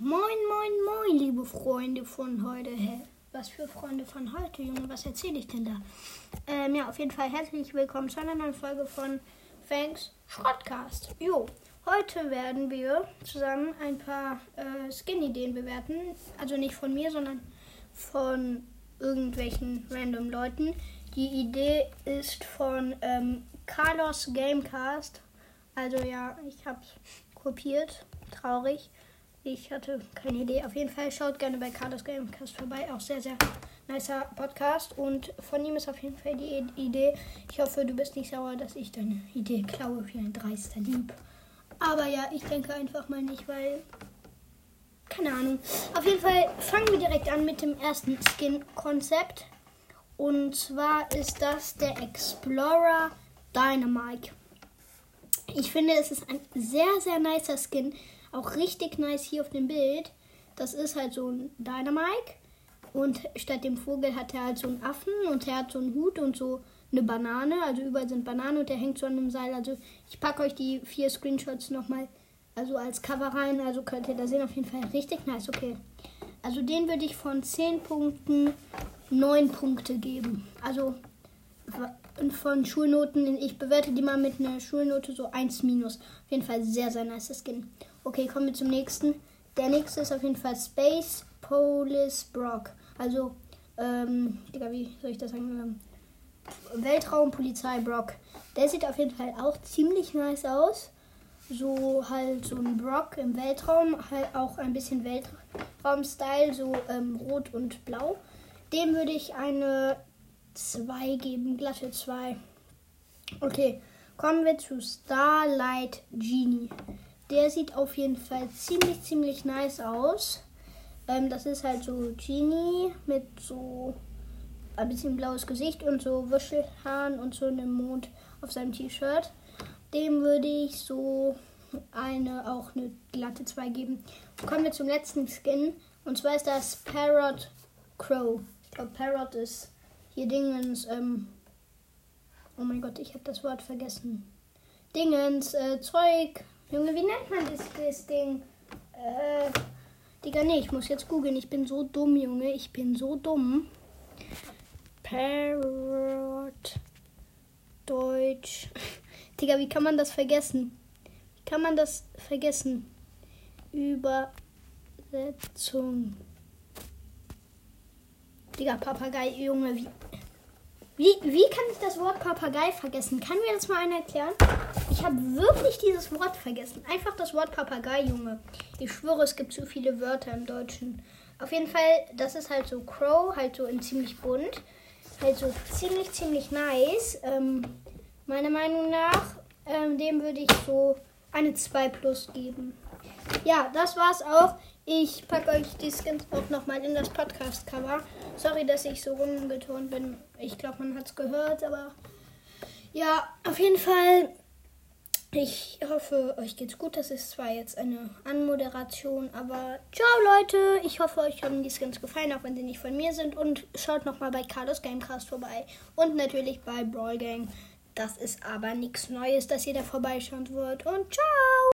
Moin, moin, moin, liebe Freunde von heute. Hä? Was für Freunde von heute, Junge? Was erzähle ich denn da? Ähm, ja, auf jeden Fall herzlich willkommen zu einer neuen Folge von Fangs Schrottcast. Jo, heute werden wir zusammen ein paar äh, Skin-Ideen bewerten. Also nicht von mir, sondern von irgendwelchen random Leuten. Die Idee ist von ähm, Carlos Gamecast. Also ja, ich habe kopiert. Traurig. Ich hatte keine Idee. Auf jeden Fall schaut gerne bei Carlos Gamecast vorbei. Auch sehr, sehr nicer Podcast. Und von ihm ist auf jeden Fall die Idee. Ich hoffe, du bist nicht sauer, dass ich deine Idee klaue wie ein dreister Lieb. Aber ja, ich denke einfach mal nicht, weil. Keine Ahnung. Auf jeden Fall fangen wir direkt an mit dem ersten Skin-Konzept. Und zwar ist das der Explorer Dynamite. Ich finde, es ist ein sehr, sehr nicer Skin. Auch richtig nice hier auf dem Bild. Das ist halt so ein Dynamite. Und statt dem Vogel hat er halt so einen Affen und er hat so einen Hut und so eine Banane. Also überall sind Bananen und der hängt so an einem Seil. Also ich packe euch die vier Screenshots nochmal also als Cover rein. Also könnt ihr da sehen. Auf jeden Fall richtig nice. Okay. Also den würde ich von 10 Punkten 9 Punkte geben. Also von Schulnoten, ich bewerte die mal mit einer Schulnote so 1 minus. Auf jeden Fall sehr, sehr nice Skin. Okay, kommen wir zum nächsten. Der nächste ist auf jeden Fall Space Police Brock. Also, ähm, Digga, wie soll ich das sagen? Ähm, Weltraumpolizei Brock. Der sieht auf jeden Fall auch ziemlich nice aus. So halt so ein Brock im Weltraum, halt auch ein bisschen Weltraum-Style, so ähm, rot und blau. Dem würde ich eine 2 geben, glatte 2. Okay, kommen wir zu Starlight Genie. Der sieht auf jeden Fall ziemlich, ziemlich nice aus. Ähm, das ist halt so Genie mit so ein bisschen blaues Gesicht und so Wuschelhaaren und so einem Mond auf seinem T-Shirt. Dem würde ich so eine, auch eine glatte 2 geben. Kommen wir zum letzten Skin. Und zwar ist das Parrot Crow. Ich glaube, Parrot ist hier Dingens, ähm, oh mein Gott, ich habe das Wort vergessen. Dingens, äh, Zeug. Junge, wie nennt man das, das Ding? Äh, Digga, nee, ich muss jetzt googeln. Ich bin so dumm, Junge. Ich bin so dumm. Parrot. Deutsch. Digga, wie kann man das vergessen? Wie kann man das vergessen? Übersetzung. Digga, Papagei, Junge, wie, wie, wie kann ich das Wort Papagei vergessen? Kann mir das mal einer erklären? Ich habe wirklich dieses Wort vergessen. Einfach das Wort Papagei, Junge. Ich schwöre, es gibt zu viele Wörter im Deutschen. Auf jeden Fall, das ist halt so Crow, halt so in ziemlich bunt. Halt so ziemlich, ziemlich nice. Ähm, meiner Meinung nach, ähm, dem würde ich so eine 2 plus geben. Ja, das war's auch. Ich packe euch die Skins auch nochmal in das Podcast-Cover. Sorry, dass ich so rumgetont bin. Ich glaube, man hat es gehört, aber ja, auf jeden Fall. Ich hoffe, euch geht's gut. Das ist zwar jetzt eine Anmoderation, aber ciao Leute. Ich hoffe, euch haben die Skins gefallen, auch wenn sie nicht von mir sind. Und schaut nochmal bei Carlos Gamecast vorbei. Und natürlich bei Brawl Gang. Das ist aber nichts Neues, dass ihr da vorbeischauen wird. Und ciao!